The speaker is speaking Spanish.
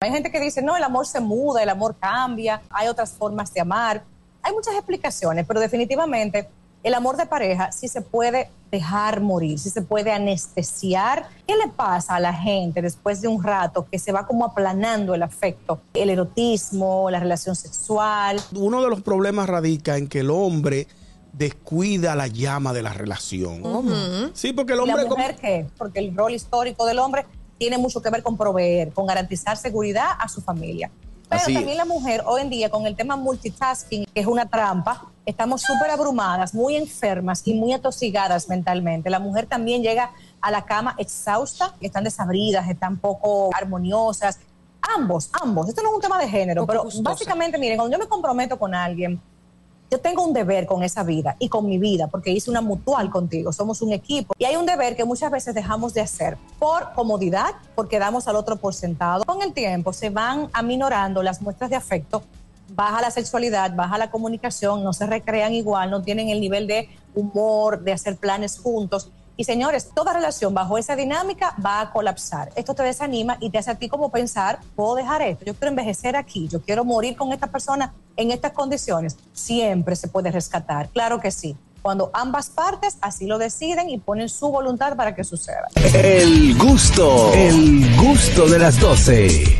Hay gente que dice, no, el amor se muda, el amor cambia, hay otras formas de amar. Hay muchas explicaciones, pero definitivamente el amor de pareja sí se puede dejar morir, sí se puede anestesiar. ¿Qué le pasa a la gente después de un rato que se va como aplanando el afecto, el erotismo, la relación sexual? Uno de los problemas radica en que el hombre descuida la llama de la relación. Sí, porque el ¿Y hombre... la mujer qué? Porque el rol histórico del hombre tiene mucho que ver con proveer, con garantizar seguridad a su familia. Pero Así también es. la mujer hoy en día con el tema multitasking, que es una trampa, estamos súper abrumadas, muy enfermas y muy atosigadas mentalmente. La mujer también llega a la cama exhausta, están desabridas, están poco armoniosas. Ambos, ambos. Esto no es un tema de género, pero gustosa. básicamente, miren, cuando yo me comprometo con alguien, yo tengo un deber con esa vida y con mi vida, porque hice una mutual contigo, somos un equipo. Y hay un deber que muchas veces dejamos de hacer por comodidad, porque damos al otro por sentado. Con el tiempo se van aminorando las muestras de afecto, baja la sexualidad, baja la comunicación, no se recrean igual, no tienen el nivel de humor, de hacer planes juntos. Y señores, toda relación bajo esa dinámica va a colapsar. Esto te desanima y te hace a ti como pensar, puedo dejar esto, yo quiero envejecer aquí, yo quiero morir con esta persona en estas condiciones. Siempre se puede rescatar, claro que sí. Cuando ambas partes así lo deciden y ponen su voluntad para que suceda. El gusto, el gusto de las 12.